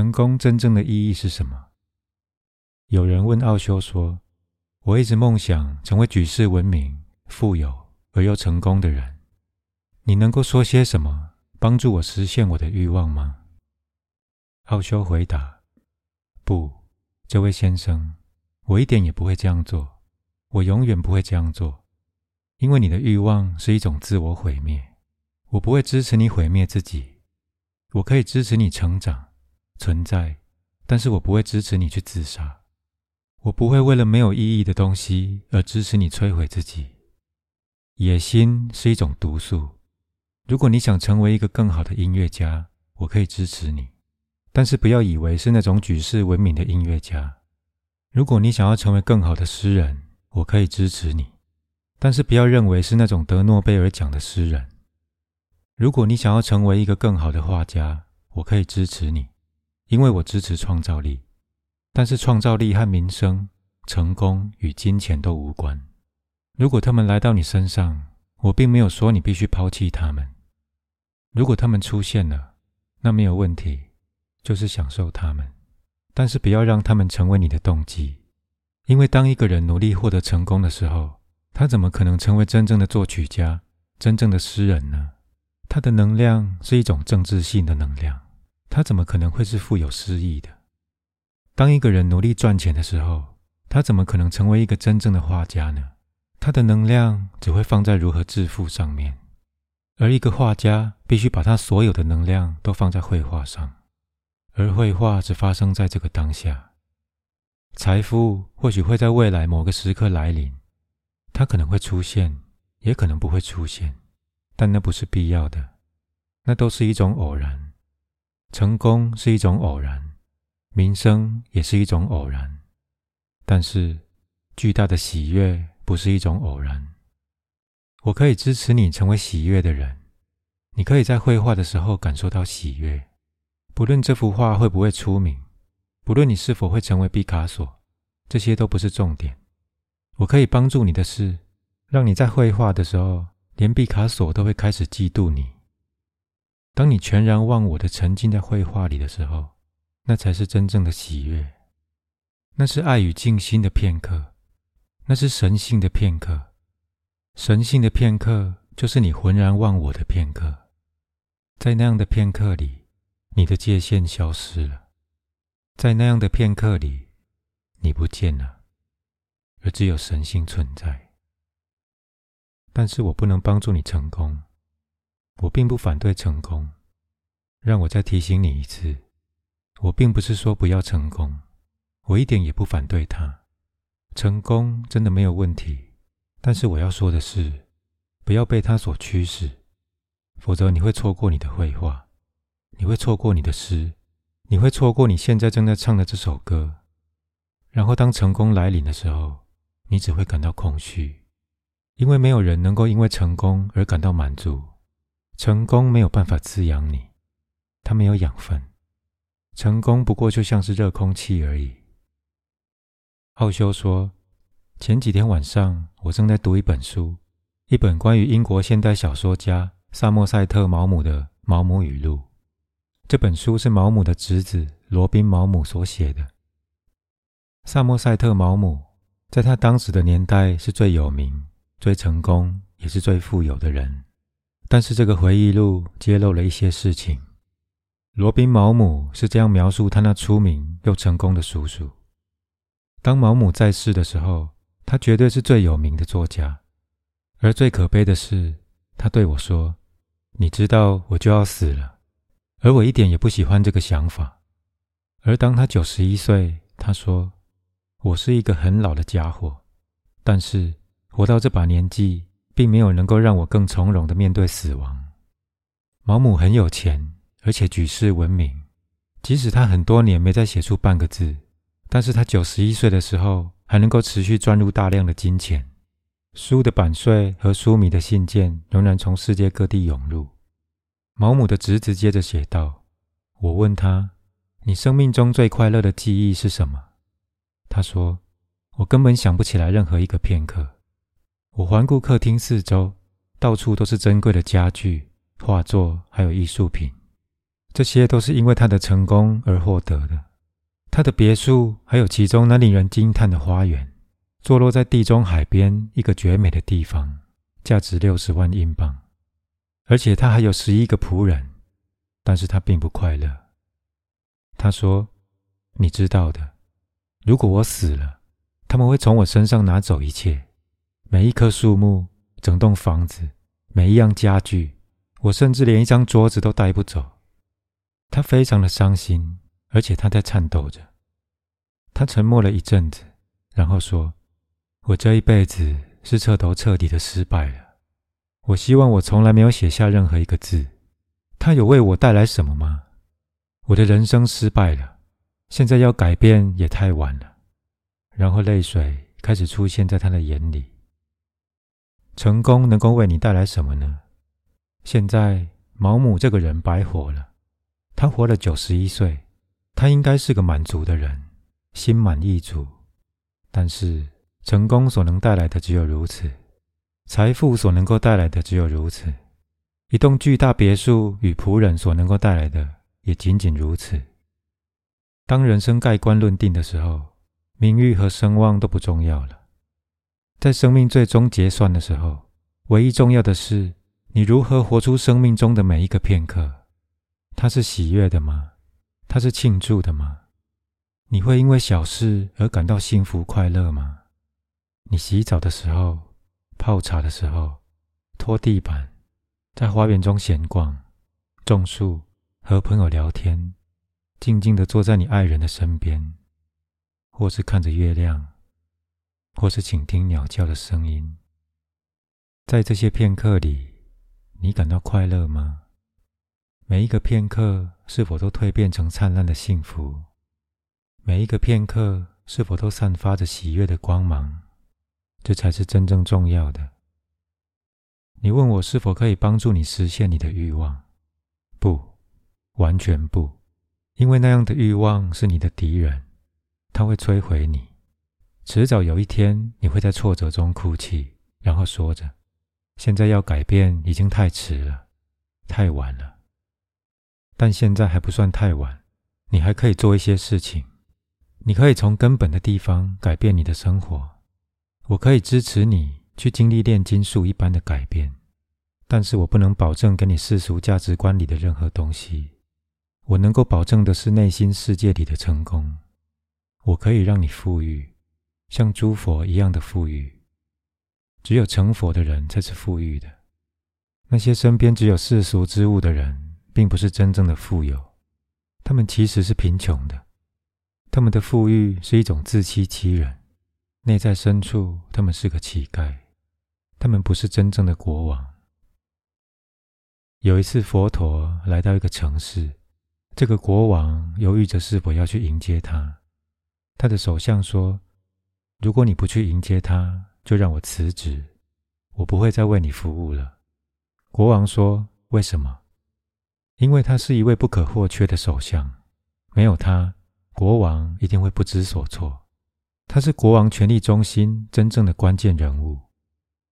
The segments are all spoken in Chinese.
成功真正的意义是什么？有人问奥修说：“我一直梦想成为举世闻名、富有而又成功的人，你能够说些什么帮助我实现我的欲望吗？”奥修回答：“不，这位先生，我一点也不会这样做，我永远不会这样做，因为你的欲望是一种自我毁灭，我不会支持你毁灭自己，我可以支持你成长。”存在，但是我不会支持你去自杀。我不会为了没有意义的东西而支持你摧毁自己。野心是一种毒素。如果你想成为一个更好的音乐家，我可以支持你，但是不要以为是那种举世闻名的音乐家。如果你想要成为更好的诗人，我可以支持你，但是不要认为是那种得诺贝尔奖的诗人。如果你想要成为一个更好的画家，我可以支持你。因为我支持创造力，但是创造力和名声、成功与金钱都无关。如果他们来到你身上，我并没有说你必须抛弃他们。如果他们出现了，那没有问题，就是享受他们，但是不要让他们成为你的动机。因为当一个人努力获得成功的时候，他怎么可能成为真正的作曲家、真正的诗人呢？他的能量是一种政治性的能量。他怎么可能会是富有诗意的？当一个人努力赚钱的时候，他怎么可能成为一个真正的画家呢？他的能量只会放在如何致富上面，而一个画家必须把他所有的能量都放在绘画上，而绘画只发生在这个当下。财富或许会在未来某个时刻来临，它可能会出现，也可能不会出现，但那不是必要的，那都是一种偶然。成功是一种偶然，名声也是一种偶然，但是巨大的喜悦不是一种偶然。我可以支持你成为喜悦的人，你可以在绘画的时候感受到喜悦，不论这幅画会不会出名，不论你是否会成为毕卡索，这些都不是重点。我可以帮助你的是，让你在绘画的时候，连毕卡索都会开始嫉妒你。当你全然忘我的沉浸在绘画里的时候，那才是真正的喜悦。那是爱与静心的片刻，那是神性的片刻。神性的片刻就是你浑然忘我的片刻。在那样的片刻里，你的界限消失了；在那样的片刻里，你不见了，而只有神性存在。但是我不能帮助你成功。我并不反对成功，让我再提醒你一次，我并不是说不要成功，我一点也不反对它，成功真的没有问题。但是我要说的是，不要被它所驱使，否则你会错过你的绘画，你会错过你的诗，你会错过你现在正在唱的这首歌。然后当成功来临的时候，你只会感到空虚，因为没有人能够因为成功而感到满足。成功没有办法滋养你，它没有养分。成功不过就像是热空气而已。奥修说：“前几天晚上，我正在读一本书，一本关于英国现代小说家萨默塞特·毛姆的《毛姆语录》。这本书是毛姆的侄子罗宾·毛姆所写的。萨默塞特·毛姆在他当时的年代是最有名、最成功，也是最富有的人。”但是这个回忆录揭露了一些事情。罗宾·毛姆是这样描述他那出名又成功的叔叔：当毛姆在世的时候，他绝对是最有名的作家。而最可悲的是，他对我说：“你知道我就要死了，而我一点也不喜欢这个想法。”而当他九十一岁，他说：“我是一个很老的家伙，但是活到这把年纪。”并没有能够让我更从容的面对死亡。毛姆很有钱，而且举世闻名。即使他很多年没再写出半个字，但是他九十一岁的时候还能够持续赚入大量的金钱。书的版税和书迷的信件仍然从世界各地涌入。毛姆的侄子接着写道：“我问他，你生命中最快乐的记忆是什么？他说，我根本想不起来任何一个片刻。”我环顾客厅四周，到处都是珍贵的家具、画作，还有艺术品。这些都是因为他的成功而获得的。他的别墅还有其中那令人惊叹的花园，坐落在地中海边一个绝美的地方，价值六十万英镑。而且他还有十一个仆人，但是他并不快乐。他说：“你知道的，如果我死了，他们会从我身上拿走一切，每一棵树木，整栋房子，每一样家具，我甚至连一张桌子都带不走。”他非常的伤心。而且他在颤抖着。他沉默了一阵子，然后说：“我这一辈子是彻头彻底的失败了。我希望我从来没有写下任何一个字。他有为我带来什么吗？我的人生失败了，现在要改变也太晚了。”然后泪水开始出现在他的眼里。成功能够为你带来什么呢？现在毛姆这个人白活了，他活了九十一岁。他应该是个满足的人，心满意足。但是成功所能带来的只有如此，财富所能够带来的只有如此，一栋巨大别墅与仆人所能够带来的也仅仅如此。当人生盖棺论定的时候，名誉和声望都不重要了。在生命最终结算的时候，唯一重要的是你如何活出生命中的每一个片刻。它是喜悦的吗？它是庆祝的吗？你会因为小事而感到幸福快乐吗？你洗澡的时候、泡茶的时候、拖地板、在花园中闲逛、种树、和朋友聊天、静静的坐在你爱人的身边，或是看着月亮，或是倾听鸟叫的声音，在这些片刻里，你感到快乐吗？每一个片刻是否都蜕变成灿烂的幸福？每一个片刻是否都散发着喜悦的光芒？这才是真正重要的。你问我是否可以帮助你实现你的欲望？不，完全不，因为那样的欲望是你的敌人，他会摧毁你。迟早有一天，你会在挫折中哭泣，然后说着：“现在要改变已经太迟了，太晚了。”但现在还不算太晚，你还可以做一些事情。你可以从根本的地方改变你的生活。我可以支持你去经历炼金术一般的改变，但是我不能保证给你世俗价值观里的任何东西。我能够保证的是内心世界里的成功。我可以让你富裕，像诸佛一样的富裕。只有成佛的人才是富裕的。那些身边只有世俗之物的人。并不是真正的富有，他们其实是贫穷的。他们的富裕是一种自欺欺人，内在深处他们是个乞丐。他们不是真正的国王。有一次，佛陀来到一个城市，这个国王犹豫着是否要去迎接他。他的首相说：“如果你不去迎接他，就让我辞职，我不会再为你服务了。”国王说：“为什么？”因为他是一位不可或缺的首相，没有他，国王一定会不知所措。他是国王权力中心真正的关键人物，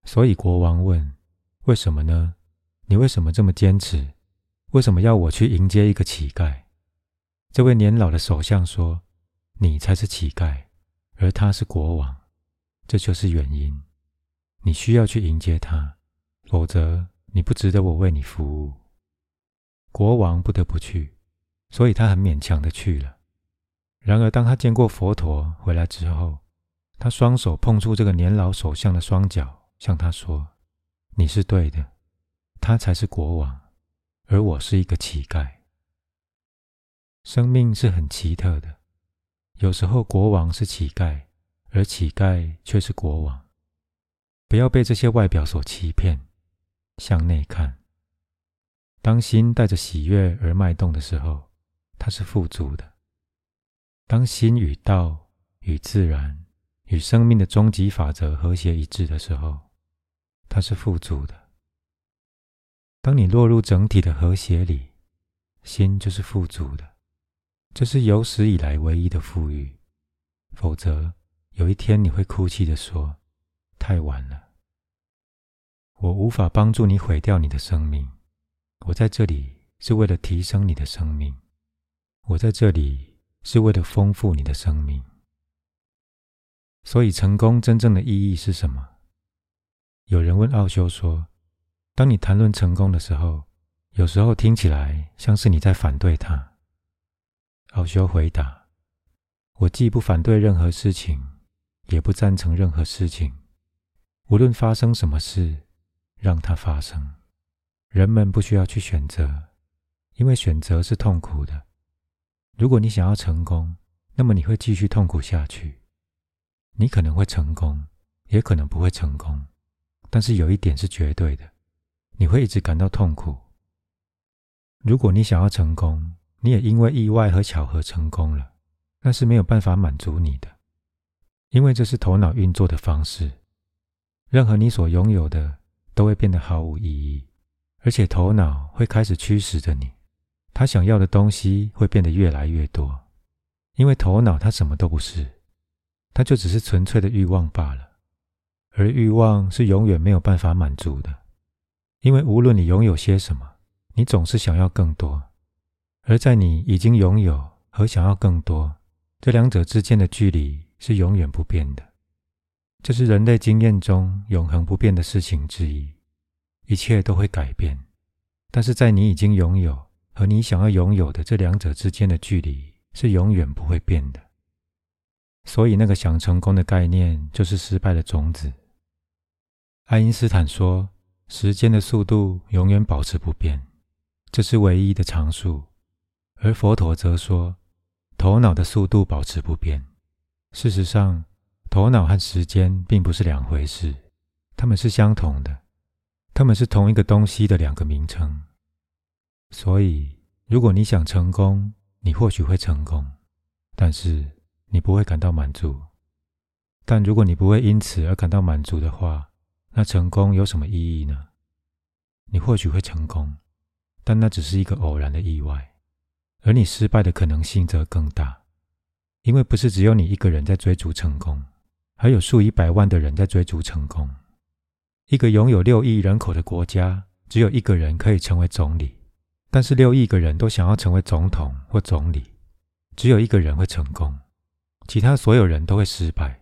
所以国王问：“为什么呢？你为什么这么坚持？为什么要我去迎接一个乞丐？”这位年老的首相说：“你才是乞丐，而他是国王，这就是原因。你需要去迎接他，否则你不值得我为你服务。”国王不得不去，所以他很勉强的去了。然而，当他见过佛陀回来之后，他双手碰触这个年老首相的双脚，向他说：“你是对的，他才是国王，而我是一个乞丐。”生命是很奇特的，有时候国王是乞丐，而乞丐却是国王。不要被这些外表所欺骗，向内看。当心带着喜悦而脉动的时候，它是富足的；当心与道、与自然、与生命的终极法则和谐一致的时候，它是富足的。当你落入整体的和谐里，心就是富足的。这是有史以来唯一的富裕。否则，有一天你会哭泣的说：“太晚了，我无法帮助你毁掉你的生命。”我在这里是为了提升你的生命，我在这里是为了丰富你的生命。所以，成功真正的意义是什么？有人问奥修说：“当你谈论成功的时候，有时候听起来像是你在反对他。”奥修回答：“我既不反对任何事情，也不赞成任何事情。无论发生什么事，让它发生。人们不需要去选择，因为选择是痛苦的。如果你想要成功，那么你会继续痛苦下去。你可能会成功，也可能不会成功。但是有一点是绝对的，你会一直感到痛苦。如果你想要成功，你也因为意外和巧合成功了，那是没有办法满足你的，因为这是头脑运作的方式。任何你所拥有的都会变得毫无意义，而且头脑会开始驱使着你，他想要的东西会变得越来越多，因为头脑它什么都不是，它就只是纯粹的欲望罢了。而欲望是永远没有办法满足的，因为无论你拥有些什么，你总是想要更多。而在你已经拥有和想要更多这两者之间的距离是永远不变的，这是人类经验中永恒不变的事情之一。一切都会改变，但是在你已经拥有和你想要拥有的这两者之间的距离是永远不会变的。所以，那个想成功的概念就是失败的种子。爱因斯坦说：“时间的速度永远保持不变，这是唯一的常数。”而佛陀则说，头脑的速度保持不变。事实上，头脑和时间并不是两回事，它们是相同的，它们是同一个东西的两个名称。所以，如果你想成功，你或许会成功，但是你不会感到满足。但如果你不会因此而感到满足的话，那成功有什么意义呢？你或许会成功，但那只是一个偶然的意外。而你失败的可能性则更大，因为不是只有你一个人在追逐成功，还有数以百万的人在追逐成功。一个拥有六亿人口的国家，只有一个人可以成为总理，但是六亿个人都想要成为总统或总理，只有一个人会成功，其他所有人都会失败。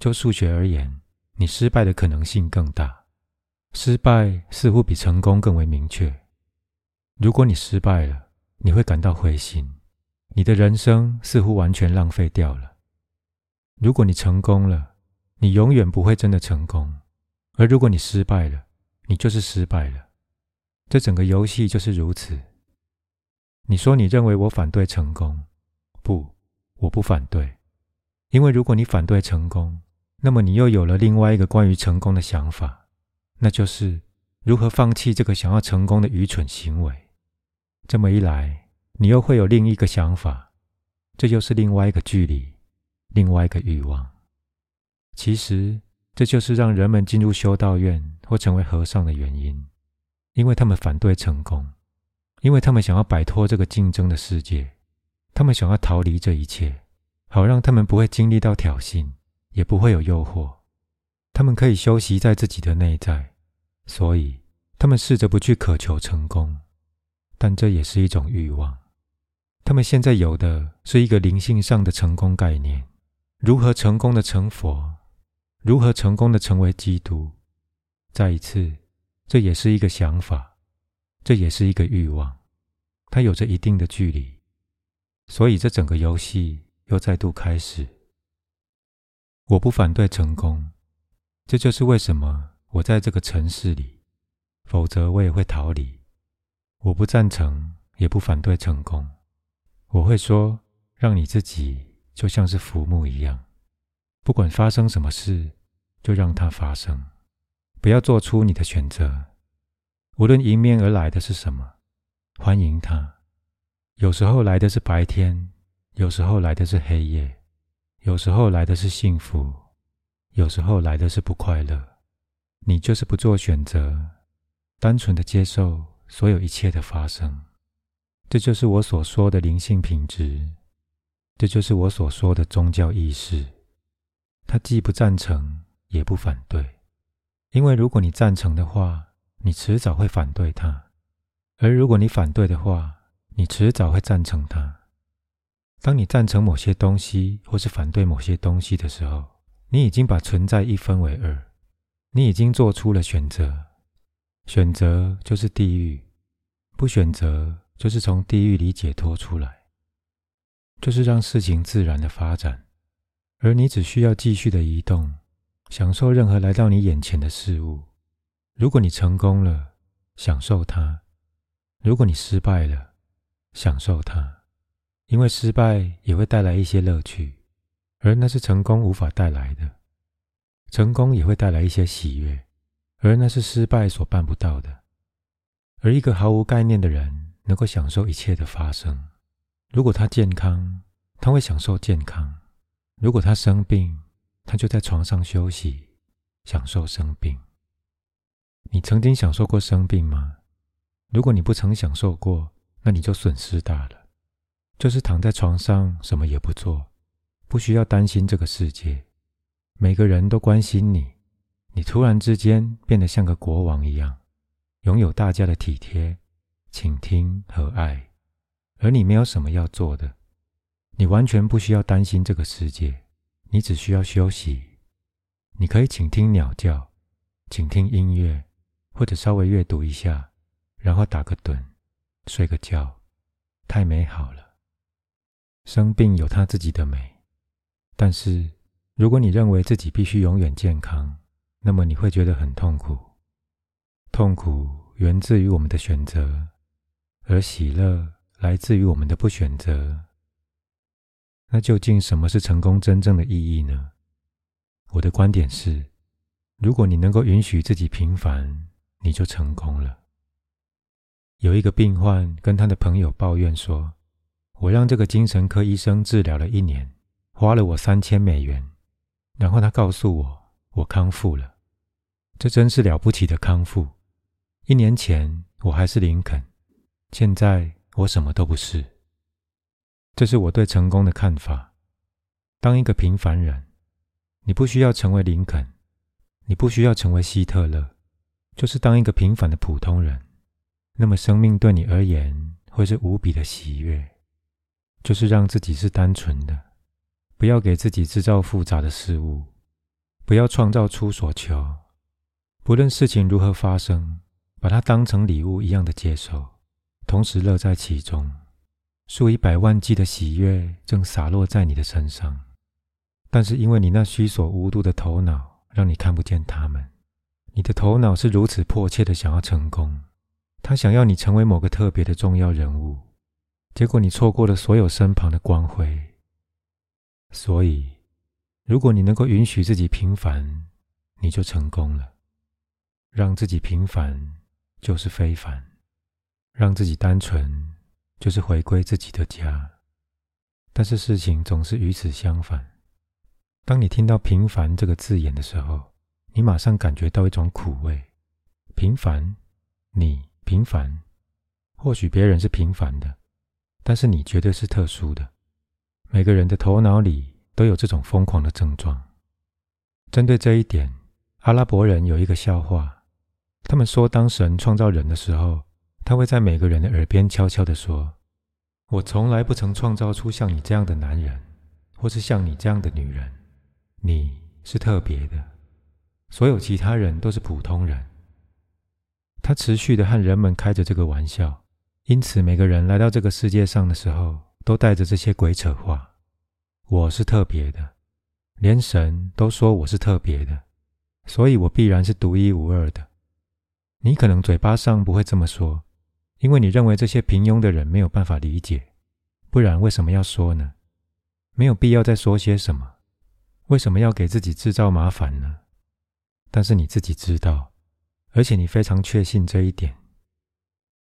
就数学而言，你失败的可能性更大，失败似乎比成功更为明确。如果你失败了，你会感到灰心，你的人生似乎完全浪费掉了。如果你成功了，你永远不会真的成功；而如果你失败了，你就是失败了。这整个游戏就是如此。你说你认为我反对成功？不，我不反对，因为如果你反对成功，那么你又有了另外一个关于成功的想法，那就是如何放弃这个想要成功的愚蠢行为。这么一来，你又会有另一个想法，这又是另外一个距离，另外一个欲望。其实，这就是让人们进入修道院或成为和尚的原因，因为他们反对成功，因为他们想要摆脱这个竞争的世界，他们想要逃离这一切，好让他们不会经历到挑衅，也不会有诱惑，他们可以休息在自己的内在，所以他们试着不去渴求成功。但这也是一种欲望。他们现在有的是一个灵性上的成功概念：如何成功的成佛，如何成功的成为基督。再一次，这也是一个想法，这也是一个欲望，它有着一定的距离。所以，这整个游戏又再度开始。我不反对成功，这就是为什么我在这个城市里，否则我也会逃离。我不赞成，也不反对成功。我会说，让你自己就像是浮木一样，不管发生什么事，就让它发生，不要做出你的选择。无论迎面而来的是什么，欢迎它。有时候来的是白天，有时候来的是黑夜，有时候来的是幸福，有时候来的是不快乐。你就是不做选择，单纯的接受。所有一切的发生，这就是我所说的灵性品质，这就是我所说的宗教意识。他既不赞成，也不反对，因为如果你赞成的话，你迟早会反对他。而如果你反对的话，你迟早会赞成他。当你赞成某些东西，或是反对某些东西的时候，你已经把存在一分为二，你已经做出了选择。选择就是地狱，不选择就是从地狱里解脱出来，就是让事情自然的发展，而你只需要继续的移动，享受任何来到你眼前的事物。如果你成功了，享受它。如果你失败了，享受它，因为失败也会带来一些乐趣，而那是成功无法带来的。成功也会带来一些喜悦，而那是失败所办不到的。而一个毫无概念的人能够享受一切的发生。如果他健康，他会享受健康；如果他生病，他就在床上休息，享受生病。你曾经享受过生病吗？如果你不曾享受过，那你就损失大了。就是躺在床上什么也不做，不需要担心这个世界，每个人都关心你，你突然之间变得像个国王一样，拥有大家的体贴、倾听和爱，而你没有什么要做的，你完全不需要担心这个世界，你只需要休息。你可以倾听鸟叫，倾听音乐，或者稍微阅读一下。然后打个盹，睡个觉，太美好了。生病有它自己的美，但是如果你认为自己必须永远健康，那么你会觉得很痛苦。痛苦源自于我们的选择，而喜乐来自于我们的不选择。那究竟什么是成功真正的意义呢？我的观点是，如果你能够允许自己平凡，你就成功了。有一个病患跟他的朋友抱怨说：“我让这个精神科医生治疗了一年，花了我三千美元。然后他告诉我，我康复了。这真是了不起的康复。一年前我还是林肯，现在我什么都不是。这是我对成功的看法。当一个平凡人，你不需要成为林肯，你不需要成为希特勒，就是当一个平凡的普通人。”那么，生命对你而言会是无比的喜悦，就是让自己是单纯的，不要给自己制造复杂的事物，不要创造出所求，不论事情如何发生，把它当成礼物一样的接受，同时乐在其中。数以百万计的喜悦正洒落在你的身上，但是因为你那虚所无度的头脑，让你看不见他们。你的头脑是如此迫切的想要成功。他想要你成为某个特别的重要人物，结果你错过了所有身旁的光辉。所以，如果你能够允许自己平凡，你就成功了。让自己平凡就是非凡，让自己单纯就是回归自己的家。但是事情总是与此相反。当你听到“平凡”这个字眼的时候，你马上感觉到一种苦味。平凡，你。平凡，或许别人是平凡的，但是你绝对是特殊的。每个人的头脑里都有这种疯狂的症状。针对这一点，阿拉伯人有一个笑话。他们说，当神创造人的时候，他会在每个人的耳边悄悄地说：“我从来不曾创造出像你这样的男人，或是像你这样的女人。你是特别的，所有其他人都是普通人。”他持续的和人们开着这个玩笑，因此每个人来到这个世界上的时候，都带着这些鬼扯话。我是特别的，连神都说我是特别的，所以我必然是独一无二的。你可能嘴巴上不会这么说，因为你认为这些平庸的人没有办法理解。不然为什么要说呢？没有必要再说些什么。为什么要给自己制造麻烦呢？但是你自己知道。而且你非常确信这一点，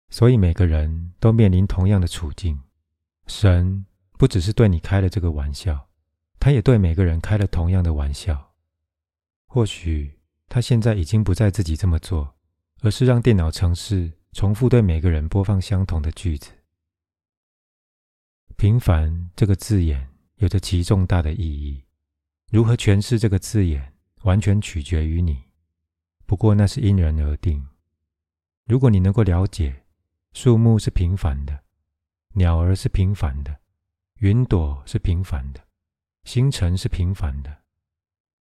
所以每个人都面临同样的处境。神不只是对你开了这个玩笑，他也对每个人开了同样的玩笑。或许他现在已经不再自己这么做，而是让电脑程式重复对每个人播放相同的句子。平凡这个字眼有着极重大的意义，如何诠释这个字眼，完全取决于你。不过那是因人而定。如果你能够了解，树木是平凡的，鸟儿是平凡的，云朵是平凡的，星辰是平凡的。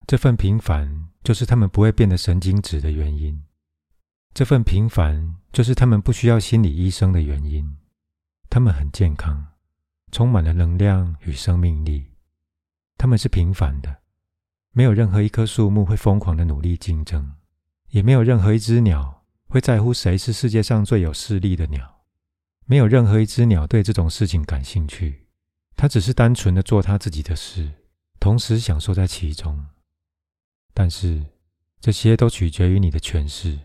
这份平凡，就是他们不会变得神经质的原因。这份平凡，就是他们不需要心理医生的原因。他们很健康，充满了能量与生命力。他们是平凡的，没有任何一棵树木会疯狂的努力竞争，也没有任何一只鸟会在乎谁是世界上最有势力的鸟。没有任何一只鸟对这种事情感兴趣，它只是单纯的做它自己的事，同时享受在其中。但是这些都取决于你的诠释。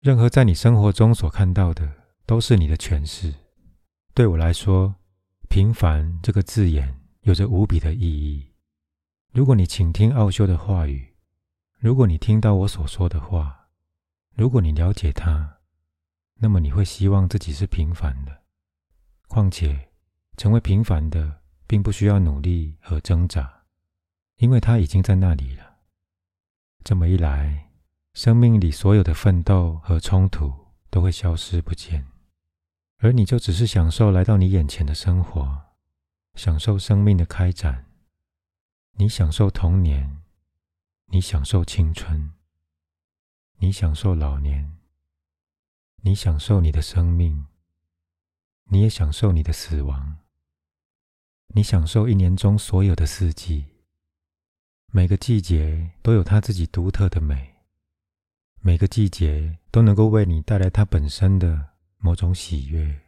任何在你生活中所看到的，都是你的诠释。对我来说，“平凡”这个字眼有着无比的意义。如果你倾听奥修的话语，如果你听到我所说的话，如果你了解他，那么你会希望自己是平凡的。况且，成为平凡的，并不需要努力和挣扎，因为他已经在那里了。这么一来，生命里所有的奋斗和冲突都会消失不见，而你就只是享受来到你眼前的生活，享受生命的开展。你享受童年，你享受青春，你享受老年，你享受你的生命，你也享受你的死亡。你享受一年中所有的四季，每个季节都有它自己独特的美。每个季节都能够为你带来它本身的某种喜悦。